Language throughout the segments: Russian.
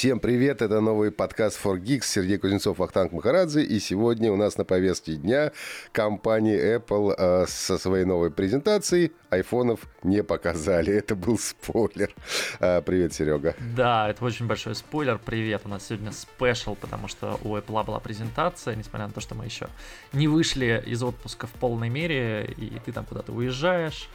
Всем привет, это новый подкаст For Geeks, Сергей Кузнецов, Вахтанг Махарадзе, и сегодня у нас на повестке дня компания Apple э, со своей новой презентацией. Айфонов не показали, это был спойлер. Э, привет, Серега. Да, это очень большой спойлер, привет, у нас сегодня спешл, потому что у Apple была презентация, несмотря на то, что мы еще не вышли из отпуска в полной мере, и ты там куда-то уезжаешь,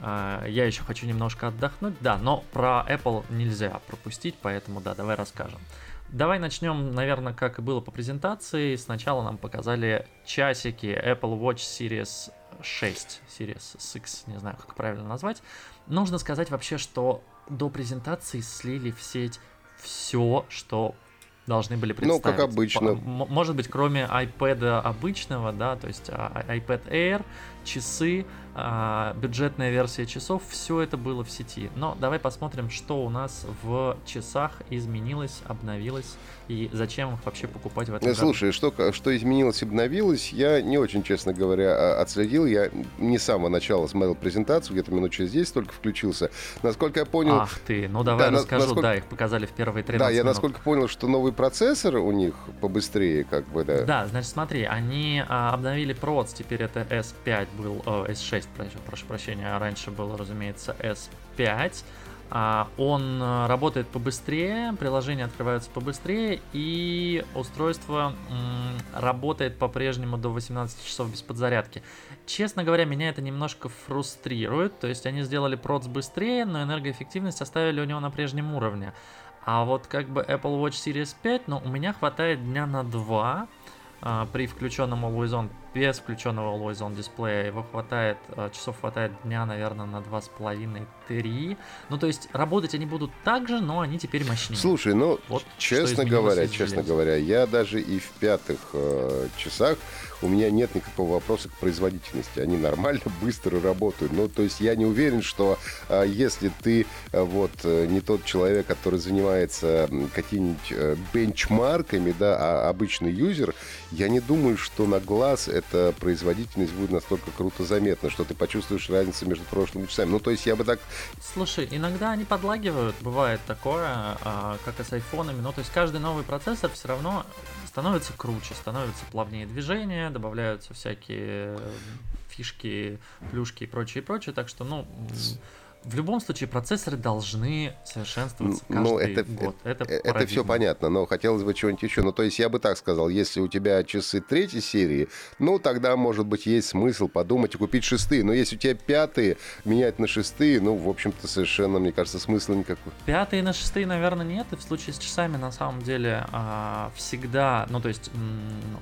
я еще хочу немножко отдохнуть, да, но про Apple нельзя пропустить, поэтому да, давай расскажем. Давай начнем, наверное, как и было по презентации. Сначала нам показали часики Apple Watch Series 6, Series 6, не знаю, как правильно назвать. Нужно сказать вообще, что до презентации слили в сеть все, что должны были представить. Ну, как обычно. Может быть, кроме iPad обычного, да, то есть а, iPad Air, часы, а, бюджетная версия часов, все это было в сети. Но давай посмотрим, что у нас в часах изменилось, обновилось и зачем их вообще покупать в этом Слушай, году. что, что изменилось, обновилось, я не очень, честно говоря, отследил. Я не с самого начала смотрел презентацию, где-то минут через 10 только включился. Насколько я понял... Ах ты, ну давай да, расскажу, насколько... да, их показали в первые 13 Да, я минут. насколько понял, что новый процессор у них побыстрее, как бы, да. Да, значит, смотри, они а, обновили проц, теперь это S5 был, о, S6, прошу, прошу прощения, а раньше было, разумеется, S5. А, он э, работает побыстрее, приложения открываются побыстрее, и устройство работает по-прежнему до 18 часов без подзарядки. Честно говоря, меня это немножко фрустрирует, то есть они сделали проц быстрее, но энергоэффективность оставили у него на прежнем уровне. А вот как бы Apple Watch Series 5, ну, у меня хватает дня на два а, при включенном Always On без включенного Always On дисплея его хватает, э, часов хватает дня, наверное, на 2,5-3. Ну, то есть работать они будут так же, но они теперь мощнее. Слушай, ну, вот честно говоря, честно говоря, я даже и в пятых э, часах у меня нет никакого вопроса к производительности. Они нормально, быстро работают. Ну, то есть я не уверен, что э, если ты э, вот э, не тот человек, который занимается какими-нибудь э, бенчмарками, да, а обычный юзер, я не думаю, что на глаз эта производительность будет настолько круто заметна, что ты почувствуешь разницу между прошлыми часами. Ну, то есть я бы так... Слушай, иногда они подлагивают, бывает такое, а, как и с айфонами. Ну, то есть каждый новый процессор все равно становится круче, становится плавнее движение, добавляются всякие фишки, плюшки и прочее, и прочее. Так что, ну, в любом случае процессоры должны совершенствоваться каждый ну, это, год. Это, это, это все понятно, но хотелось бы чего-нибудь еще. Ну, то есть я бы так сказал, если у тебя часы третьей серии, ну, тогда, может быть, есть смысл подумать и купить шестые. Но если у тебя пятые, менять на шестые, ну, в общем-то, совершенно, мне кажется, смысла никакого. Пятые на шестые, наверное, нет. И в случае с часами, на самом деле, а, всегда, ну, то есть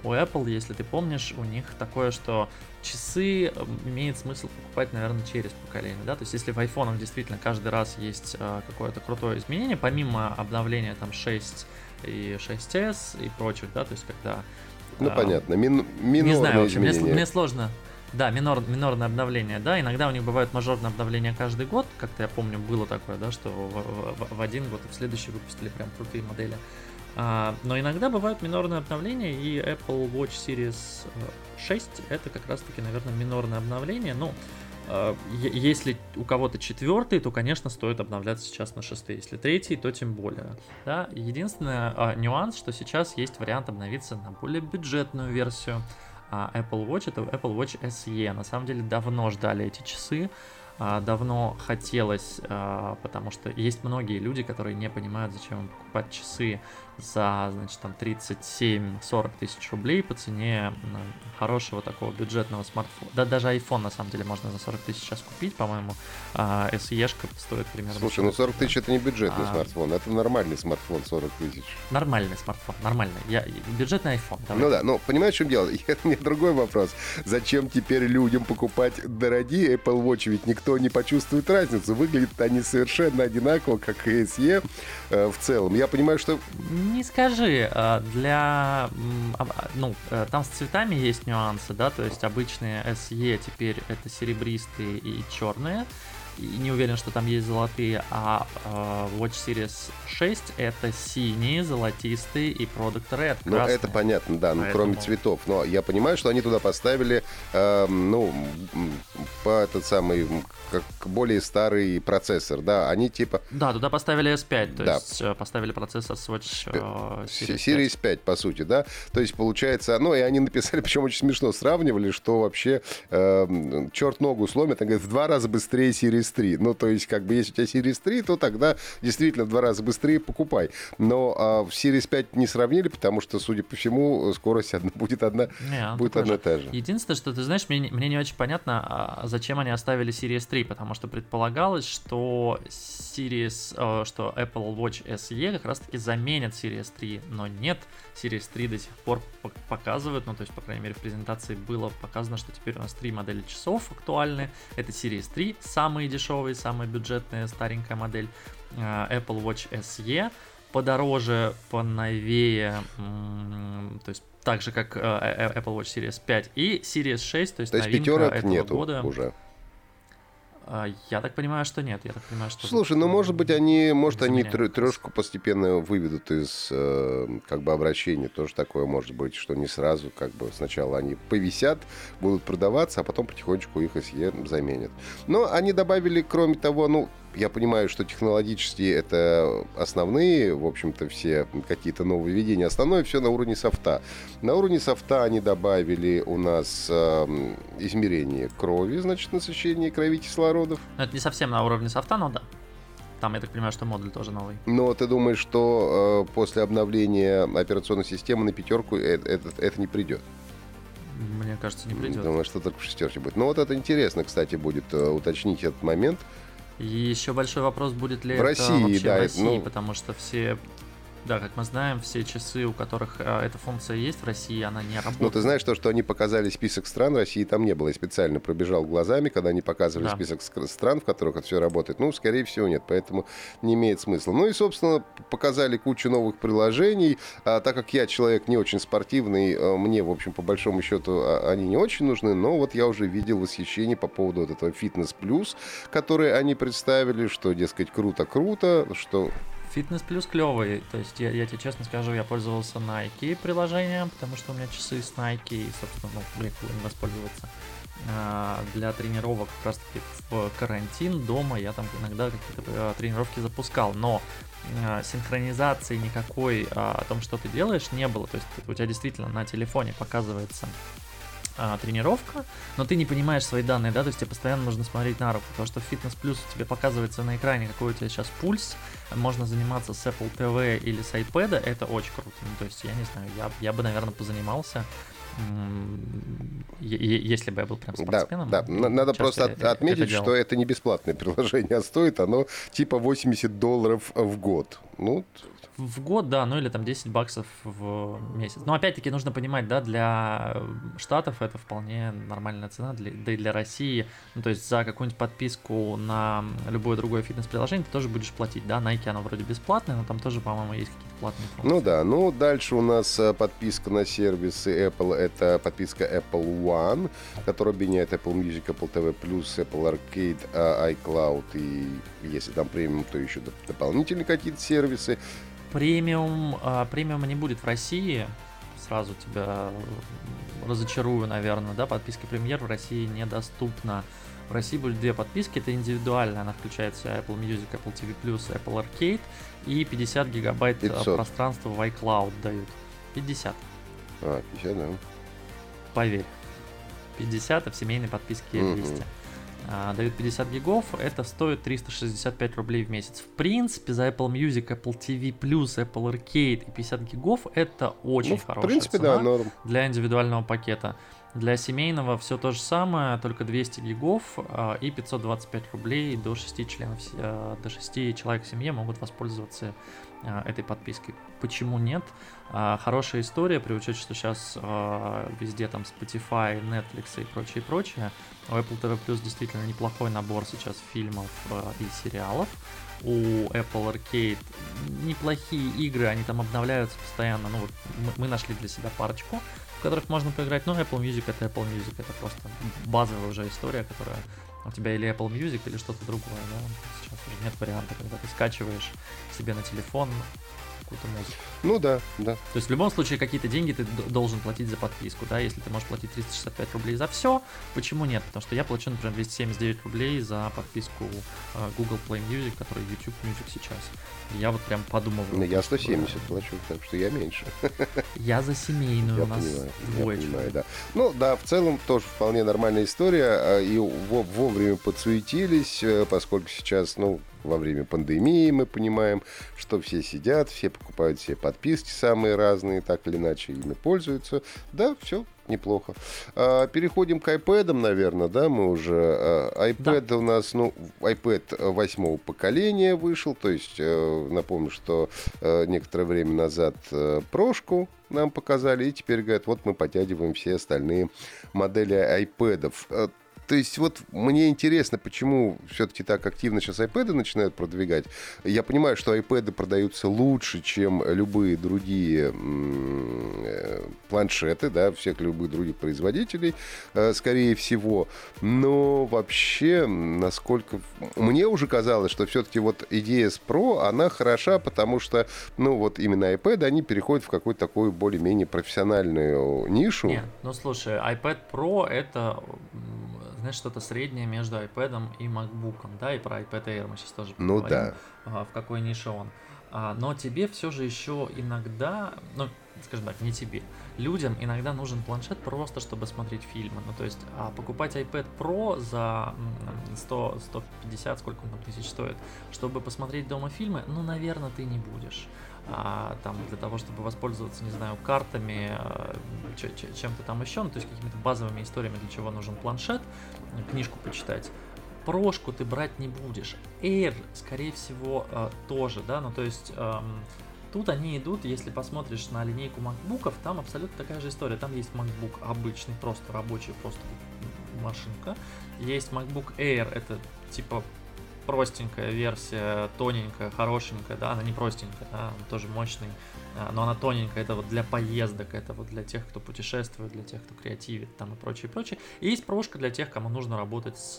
у Apple, если ты помнишь, у них такое, что часы имеет смысл покупать, наверное, через поколение, да, то есть если в iPhone действительно каждый раз есть э, какое-то крутое изменение, помимо обновления там 6 и 6s и прочих, да, то есть когда... Ну, э, понятно, мин, минорные Не знаю, вообще, мне, мне сложно... Да, минор, минорное обновление, да, иногда у них бывают мажорные обновления каждый год, как-то я помню, было такое, да, что в, в, в один год и в следующий выпустили прям крутые модели. А, но иногда бывают минорные обновления, и Apple Watch Series 6 э, это как раз-таки, наверное, минорное обновление. Ну, а, если у кого-то четвертый, то, конечно, стоит обновляться сейчас на шестый. Если третий, то тем более. Да? Единственный а, нюанс, что сейчас есть вариант обновиться на более бюджетную версию а, Apple Watch. Это Apple Watch SE. На самом деле давно ждали эти часы. А, давно хотелось, а, потому что есть многие люди, которые не понимают, зачем им покупать часы за, значит, там 37-40 тысяч рублей по цене хорошего такого бюджетного смартфона. Да, даже iPhone на самом деле можно за 40 тысяч сейчас купить, по-моему, а SE-шка стоит примерно. Слушай, ну 40 тысяч это не бюджетный а... смартфон, это нормальный смартфон 40 тысяч. Нормальный смартфон, нормальный. Я... Бюджетный iPhone. Давай. Ну да, но понимаешь, в чем дело? У меня другой вопрос. Зачем теперь людям покупать дорогие Apple Watch? Ведь никто не почувствует разницу. Выглядят они совершенно одинаково, как и SE э, в целом. Я понимаю, что не скажи, а, для... А, ну, э, там с цветами есть нюансы, да, то есть обычные SE теперь это серебристые и черные, и не уверен, что там есть золотые, а э, Watch Series 6 это синие, золотистые и Product Red. Ну, это понятно, да, ну, кроме цветов. Но я понимаю, что они туда поставили, э, ну, по этот самый, как более старый процессор, да, они типа... Да, туда поставили S5, то да. есть э, поставили процессор Swatch э, Series, Series 5. 5, по сути, да, то есть получается, ну, и они написали, причем очень смешно сравнивали, что вообще э, черт ногу сломит, он говорит, в два раза быстрее Series 3, ну, то есть, как бы, если у тебя Series 3, то тогда действительно в два раза быстрее покупай, но а в Series 5 не сравнили, потому что, судя по всему, скорость одна, будет одна, не, будет одна и та же. Единственное, что, ты знаешь, мне, мне не очень понятно, а зачем они оставили Series 3, потому что предполагалось, что Series, э, что Apple Watch SE как раз-таки заменит Series 3, но нет, Series 3 до сих пор показывают, ну то есть, по крайней мере, в презентации было показано, что теперь у нас три модели часов актуальны. Это Series 3, самые дешевые, самая бюджетная старенькая модель, э, Apple Watch SE, подороже, поновее, то есть так же, как э, Apple Watch Series 5 и Series 6, то есть, то есть новинка этого нету года. уже. А, я так понимаю, что нет. Я так понимаю, что. Слушай, ну может быть они, может они трешку постепенно выведут из э, как бы обращения. Тоже такое может быть, что не сразу, как бы сначала они повисят, будут продаваться, а потом потихонечку их SE заменят. Но они добавили, кроме того, ну я понимаю, что технологически это основные, в общем-то, все какие-то нововведения. Основное все на уровне софта. На уровне софта они добавили у нас э, измерение крови, значит, насыщение крови кислородов. Но это не совсем на уровне софта, но да. Там, я так понимаю, что модуль тоже новый. Но ты думаешь, что э, после обновления операционной системы на пятерку это, это, это не придет? Мне кажется, не придет. Думаю, что только в шестерке будет. Ну вот это интересно, кстати, будет э, уточнить этот момент. И еще большой вопрос, будет ли в это России, вообще да, в России, ну... потому что все да, как мы знаем, все часы, у которых э, эта функция есть в России, она не работает. Ну, ты знаешь, то, что они показали список стран, России там не было. Я специально пробежал глазами, когда они показывали да. список стран, в которых это все работает. Ну, скорее всего, нет, поэтому не имеет смысла. Ну и, собственно, показали кучу новых приложений. А, так как я человек не очень спортивный, э, мне, в общем, по большому счету, а, они не очень нужны. Но вот я уже видел восхищение по поводу вот этого Plus, который они представили, что, дескать, круто-круто, что Фитнес плюс клевый, то есть я, я тебе честно скажу, я пользовался Nike приложением, потому что у меня часы с Nike, и, собственно, ну, им воспользоваться. А, для тренировок как раз таки в карантин дома я там иногда какие-то а, тренировки запускал, но а, синхронизации никакой а, о том, что ты делаешь, не было. То есть у тебя действительно на телефоне показывается а, тренировка, но ты не понимаешь свои данные, да, то есть тебе постоянно нужно смотреть на руку, потому что Fitness Plus тебе показывается на экране, какой у тебя сейчас пульс, можно заниматься с Apple TV или с iPad, это очень круто, ну, то есть я не знаю, я, я бы, наверное, позанимался, если бы я был прям спортсменом. Да, да. надо просто от, отметить, это что это не бесплатное приложение, а стоит оно типа 80 долларов в год. Ну, в год, да, ну или там 10 баксов в месяц. Но опять-таки нужно понимать, да, для Штатов это вполне нормальная цена, для, да и для России. Ну то есть за какую-нибудь подписку на любое другое фитнес-приложение ты тоже будешь платить, да, Nike оно вроде бесплатное, но там тоже, по-моему, есть какие-то платные функции. Ну да, ну дальше у нас э, подписка на сервисы Apple, это подписка Apple One, которая объединяет Apple Music, Apple TV+, Apple Arcade, э, iCloud и если там премиум, то еще дополнительные какие-то сервисы. Премиум, а, премиума не будет в России. Сразу тебя разочарую, наверное, да, подписка премьер в России недоступна. В России будет две подписки, это индивидуальная, она включает в Apple Music, Apple TV+, Apple Arcade и 50 гигабайт 500. А, пространства в iCloud дают. 50. А, 50, да. Поверь. 50, а в семейной подписке 200. Mm-hmm. А, дают 50 гигов, это стоит 365 рублей в месяц. В принципе, за Apple Music, Apple TV+, Apple Arcade и 50 гигов это очень ну, хорошая в принципе, цена да, норм. для индивидуального пакета. Для семейного все то же самое, только 200 гигов э, и 525 рублей до 6 членов, э, до 6 человек в семье могут воспользоваться этой подпиской. Почему нет? Э, хорошая история, при учете, что сейчас э, везде там Spotify, Netflix и прочее, прочее. У Apple TV Plus действительно неплохой набор сейчас фильмов э, и сериалов. У Apple Arcade неплохие игры, они там обновляются постоянно. Ну вот мы, нашли для себя парочку которых можно поиграть. Но Apple Music это Apple Music, это просто базовая уже история, которая у тебя или Apple Music, или что-то другое, да, сейчас уже нет варианта, когда ты скачиваешь себе на телефон какую-то музыку. Ну да, да. То есть в любом случае какие-то деньги ты должен платить за подписку, да, если ты можешь платить 365 рублей за все, почему нет? Потому что я плачу, например, 279 рублей за подписку э, Google Play Music, который YouTube Music сейчас. Я вот прям подумал. Ну, я 170 плачу, так что я меньше. Я за семейную, я у нас понимаю, двое я понимаю, да. Ну да, в целом тоже вполне нормальная история, а, и вовремя подсуетились, э, поскольку сейчас, ну, во время пандемии мы понимаем, что все сидят, все покупают все подписки самые разные, так или иначе ими пользуются. Да, все неплохо. А, переходим к iPad, наверное, да, мы уже. А, iPad да. у нас, ну, iPad восьмого поколения вышел, то есть э, напомню, что э, некоторое время назад э, прошку нам показали, и теперь говорят, вот мы подтягиваем все остальные модели iPad. То есть вот мне интересно, почему все-таки так активно сейчас iPad начинают продвигать. Я понимаю, что iPad продаются лучше, чем любые другие э, планшеты, да, всех любых других производителей, э, скорее всего. Но вообще, насколько... Мне уже казалось, что все-таки вот идея с Pro, она хороша, потому что, ну, вот именно iPad, они переходят в какую-то такую более-менее профессиональную нишу. Нет, ну, слушай, iPad Pro — это знаешь, что-то среднее между iPad и MacBook, да, и про iPad Air мы сейчас тоже ну, поговорим, да. в какой нише он. А, но тебе все же еще иногда, ну, скажем так, не тебе, людям иногда нужен планшет просто, чтобы смотреть фильмы. Ну, то есть, а покупать iPad Pro за 100, 150, сколько он там тысяч стоит, чтобы посмотреть дома фильмы, ну, наверное, ты не будешь а, там для того, чтобы воспользоваться, не знаю, картами, а, чем-то там еще, ну, то есть какими-то базовыми историями, для чего нужен планшет, книжку почитать. Прошку ты брать не будешь. Air, скорее всего, а, тоже, да, ну то есть эм, тут они идут, если посмотришь на линейку MacBook'ов, там абсолютно такая же история. Там есть MacBook обычный, просто рабочий, просто машинка. Есть MacBook Air, это типа простенькая версия, тоненькая, хорошенькая, да, она не простенькая, да, она тоже мощный, а, но она тоненькая, это вот для поездок, это вот для тех, кто путешествует, для тех, кто креативит, там и прочее, прочее. И есть прошка для тех, кому нужно работать с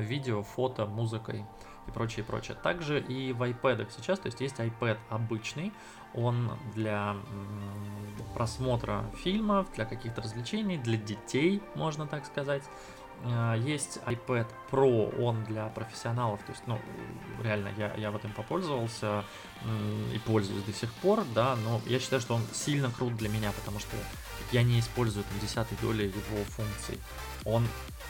видео, фото, музыкой и прочее, прочее. Также и в iPad сейчас, то есть есть iPad обычный, он для просмотра фильмов, для каких-то развлечений, для детей, можно так сказать. А, есть iPad Pro, он для профессионалов, то есть, ну, реально, я, я вот им попользовался и пользуюсь до сих пор, да, но я считаю, что он сильно крут для меня, потому что я не использую там десятой доли его функций. Он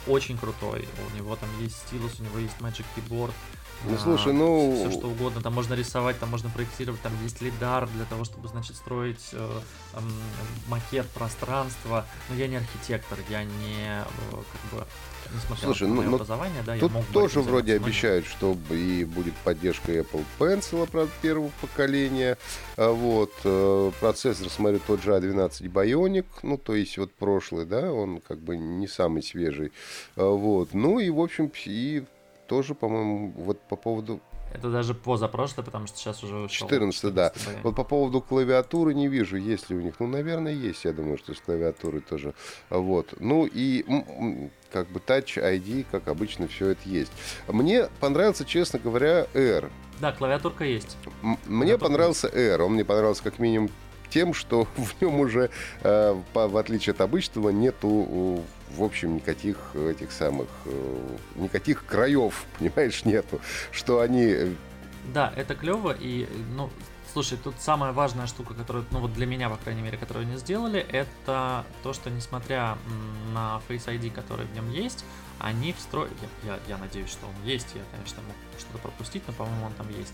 очень крутой, у него там есть стилус, у него есть Magic Keyboard, ну, слушай, ну... Все, что угодно, там можно рисовать, там можно проектировать, там есть лидар для того, чтобы, значит, строить э, э, макет пространства. Но я не архитектор, я не, э, как бы, несмотря Слушай, на ну, ну, образование, да, тут тоже вроде обещают, что и будет поддержка Apple Pencil, правда, первого поколения. А вот, э, процессор, смотрю, тот же A12 Bionic, ну, то есть вот прошлый, да, он как бы не самый свежий. А вот, ну и, в общем, и тоже, по-моему, вот по поводу это даже позапрошлое, потому что сейчас уже ушел. 14, да. Вот по поводу клавиатуры не вижу, есть ли у них. Ну, наверное, есть, я думаю, что с клавиатурой тоже. Вот. Ну и как бы Touch ID, как обычно, все это есть. Мне понравился, честно говоря, R. Да, клавиатурка есть. Мне понравился R. Он мне понравился как минимум тем, что в нем уже, э, в отличие от обычного, нету в общем, никаких этих самых, э, никаких краев, понимаешь, нету, что они... Э, да, это клево, и, ну, слушай, тут самая важная штука, которую, ну, вот для меня, по крайней мере, которую они сделали, это то, что, несмотря на Face ID, который в нем есть, они встроили, я, я, я надеюсь, что он есть, я, конечно, мог что-то пропустить, но, по-моему, он там есть,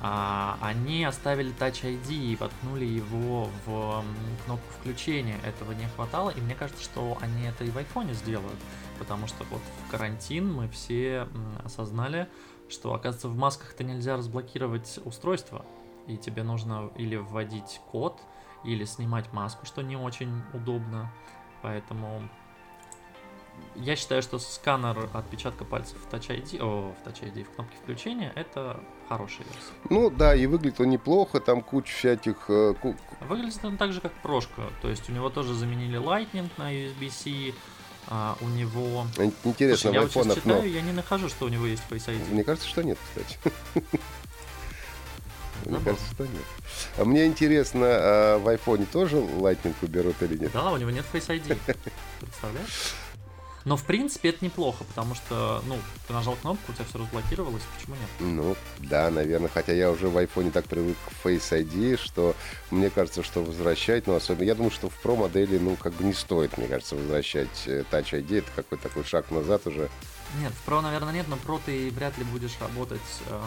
а, они оставили Touch ID и воткнули его в кнопку включения. Этого не хватало, и мне кажется, что они это и в айфоне сделают, потому что вот в карантин мы все осознали, что, оказывается, в масках-то нельзя разблокировать устройство, и тебе нужно или вводить код, или снимать маску, что не очень удобно. Поэтому я считаю, что сканер отпечатка пальцев в Touch ID, о, в Touch ID, в кнопке включения, это хорошая версия. Ну да, и выглядит он неплохо, там куча всяких... Э, выглядит он так же, как прошка, то есть у него тоже заменили Lightning на USB-C, а, у него... Интересно, Слушай, я в вот сейчас читаю, но... я не нахожу, что у него есть Face ID. Мне кажется, что нет, кстати. Мне Забавно. кажется, что нет. А мне интересно, а в айфоне тоже Lightning уберут или нет? Да, у него нет Face ID. Представляешь? Но в принципе это неплохо, потому что, ну, ты нажал кнопку, у тебя все разблокировалось, почему нет? Ну, да, наверное, хотя я уже в айфоне так привык к Face ID, что мне кажется, что возвращать, ну, особенно, я думаю, что в Pro модели, ну, как бы не стоит, мне кажется, возвращать э, Touch ID, это какой-то такой шаг назад уже. Нет, в Pro, наверное, нет, но Pro ты вряд ли будешь работать, э,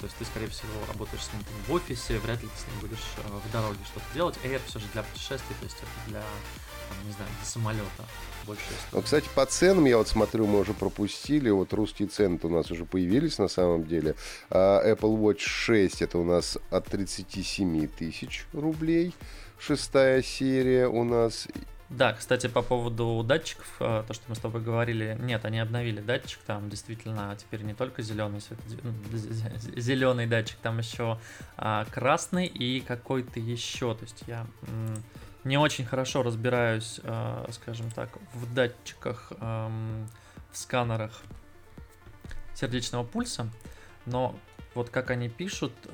то есть ты, скорее всего, работаешь с ним в офисе, вряд ли ты с ним будешь э, в дороге что-то делать. Air все же для путешествий, то есть это для, там, не знаю, для самолета больше. Ну, кстати, по ценам, я вот смотрю, мы уже пропустили, вот русские цены у нас уже появились на самом деле. А Apple Watch 6 это у нас от 37 тысяч рублей, шестая серия у нас. Да, кстати, по поводу датчиков, э, то, что мы с тобой говорили, нет, они обновили датчик, там действительно теперь не только зеленый свет, зеленый датчик, там еще а, красный и какой-то еще, то есть я не очень хорошо разбираюсь, э, скажем так, в датчиках, эм, в сканерах сердечного пульса, но вот как они пишут, э,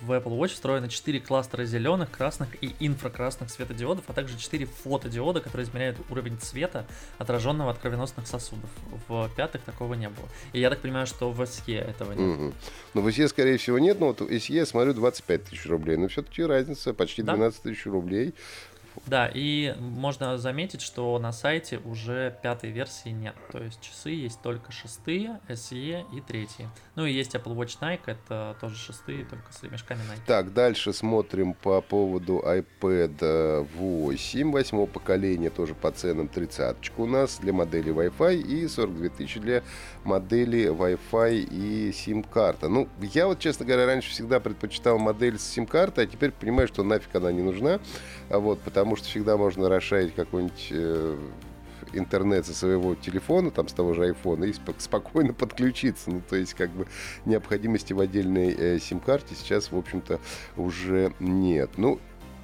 в Apple Watch встроено 4 кластера зеленых, красных и инфракрасных светодиодов, а также 4 фотодиода, которые измеряют уровень цвета, отраженного от кровеносных сосудов. В пятых такого не было. И я так понимаю, что в SE этого нет. Мгм. Ну, в SE, скорее всего, нет, но вот в SE, я смотрю, 25 тысяч рублей. Но все-таки разница почти Да. 12 тысяч рублей. Да, и можно заметить, что на сайте уже пятой версии нет. То есть часы есть только шестые, SE и третьи. Ну и есть Apple Watch Nike, это тоже шестые, только с ремешками Nike. Так, дальше смотрим по поводу iPad э, 8 восьмого поколения, тоже по ценам 30 у нас для модели Wi-Fi и 42 тысячи для модели Wi-Fi и сим-карта. Ну, я вот, честно говоря, раньше всегда предпочитал модель с сим-картой, а теперь понимаю, что нафиг она не нужна, а вот, потому что всегда можно расширить какой-нибудь э, интернет со своего телефона, там с того же айфона, и спок- спокойно подключиться. Ну, то есть, как бы, необходимости в отдельной э, сим-карте сейчас, в общем-то, уже нет. Ну,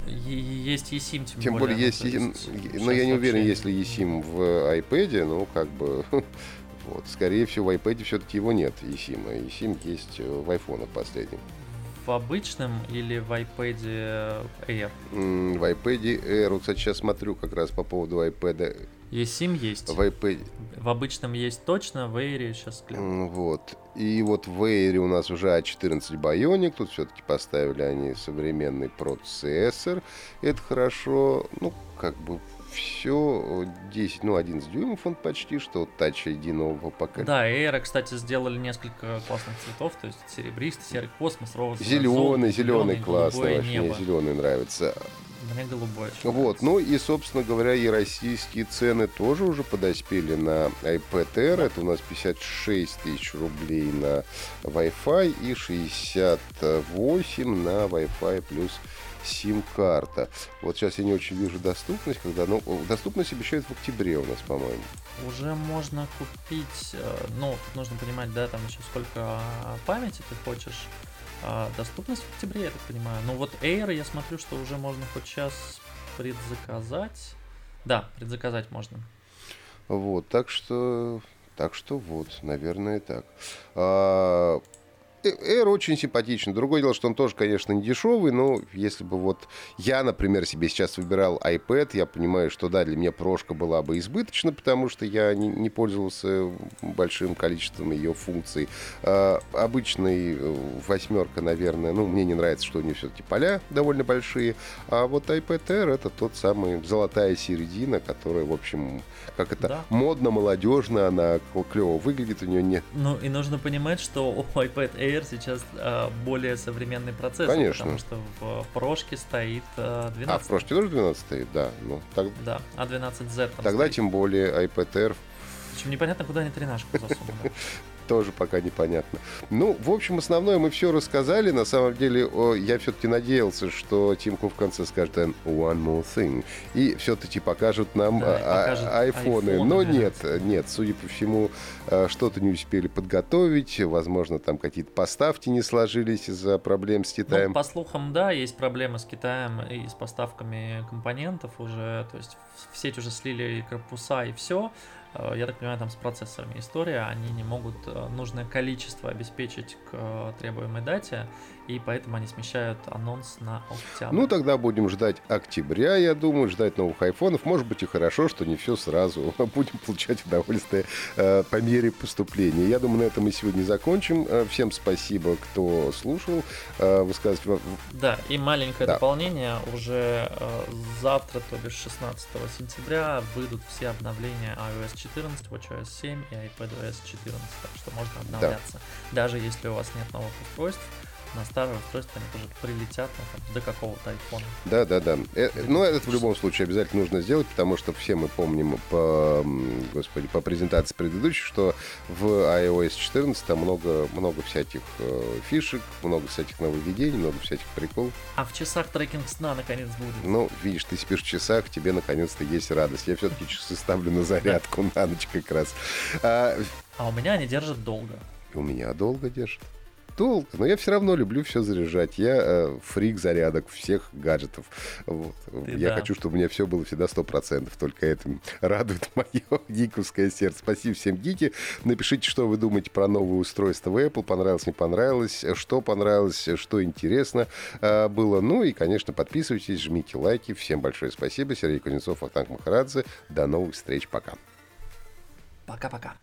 Есть eSIM, тем, тем более, ну, есть, есть но я не уверен, есть ли eSIM в iPad, ну, как бы, вот, скорее всего, в iPad все-таки его нет, eSIM, а eSIM есть э, в айфонах последнем. В обычном или в iPad Air? М, В iPad Air, вот, кстати, сейчас смотрю как раз по поводу iPad, eSIM есть. в iPad, В обычном есть точно, в Air сейчас гляну. Вот. И вот в Air у нас уже A14 Bionic. Тут все-таки поставили они современный процессор. Это хорошо. Ну, как бы все 10, ну, 11 дюймов он почти, что Touch ID нового поколения. Да, Air, кстати, сделали несколько классных цветов, то есть серебристый, серый космос, розовый, Зеленый, золото, зеленый, классный, вообще мне небо. зеленый нравится. Мне голубой Вот, нравится. ну и, собственно говоря, и российские цены тоже уже подоспели на iPad Air. Это у нас 56 тысяч рублей на Wi-Fi и 68 на Wi-Fi плюс сим-карта. Вот сейчас я не очень вижу доступность, когда, ну, доступность обещают в октябре у нас, по-моему. Уже можно купить, э, ну, тут нужно понимать, да, там еще сколько а, памяти ты хочешь. А, Доступность в октябре, я так понимаю. Ну вот Air, я смотрю, что уже можно хоть сейчас предзаказать. Да, предзаказать можно. Вот, так что, так что вот, наверное, так. А, Air очень симпатичный. Другое дело, что он тоже, конечно, не дешевый, но если бы вот я, например, себе сейчас выбирал iPad, я понимаю, что да, для меня прошка была бы избыточна, потому что я не, не пользовался большим количеством ее функций. А, обычный э, восьмерка, наверное, ну, мне не нравится, что у нее все-таки поля довольно большие, а вот iPad Air это тот самый золотая середина, которая, в общем, как это, Да. модно, молодежно, она клево выглядит, у нее нет Ну и нужно понимать, что у iPad Air сейчас а, более современный процессор. Конечно. Потому что в прошке стоит а, 12. А, в прошлом тоже 12 стоит, да. Ну, так- Да, А12Z там тогда стоит. тем более iPad Air. Причем непонятно, куда они тринашку засунули. тоже пока непонятно. Ну, в общем, основное мы все рассказали. На самом деле, я все-таки надеялся, что Тим Кук в конце скажет «one more thing». И все-таки покажут нам да, а, покажет айфоны. айфоны. Но нет, нет, судя по всему, э, что-то не успели подготовить. Возможно, там какие-то поставки не сложились из-за проблем с Китаем. Ну, по слухам, да, есть проблемы с Китаем и с поставками компонентов уже. То есть в сеть уже слили корпуса и все. Э, я так понимаю, там с процессорами история, они не могут э, нужное количество обеспечить к э, требуемой дате, и поэтому они смещают анонс на октябрь. Ну, тогда будем ждать октября, я думаю, ждать новых айфонов. Может быть и хорошо, что не все сразу. Будем получать удовольствие э, по мере поступления. Я думаю, на этом мы сегодня закончим. Всем спасибо, кто слушал. Э, высказывать... Да, и маленькое да. дополнение. Уже э, завтра, то бишь 16 сентября, выйдут все обновления iOS 14, WatchOS 7 и iPadOS 14, так что можно обновляться. Да. Даже если у вас нет новых устройств, на старое устройство они тоже прилетят ну, там, до какого-то айфона. Да, да, да. Э, ну, это в любом случае обязательно нужно сделать, потому что все мы помним по, господи, по презентации предыдущей, что в iOS 14 там много, много всяких э, фишек, много всяких нововведений, много всяких приколов. А в часах трекинг сна наконец будет. Ну, видишь, ты спишь в часах, тебе наконец-то есть радость. Я все-таки часы ставлю на зарядку на ночь как раз. А, а у меня они держат долго. И у меня долго держат долго, но я все равно люблю все заряжать. Я э, фрик зарядок всех гаджетов. Вот. я да. хочу, чтобы у меня все было всегда 100%. Только это радует мое гиковское сердце. Спасибо всем гики. Напишите, что вы думаете про новое устройство в Apple. Понравилось, не понравилось. Что понравилось, что интересно э, было. Ну и, конечно, подписывайтесь, жмите лайки. Всем большое спасибо. Сергей Кузнецов, Ахтанг Махарадзе. До новых встреч. Пока. Пока-пока.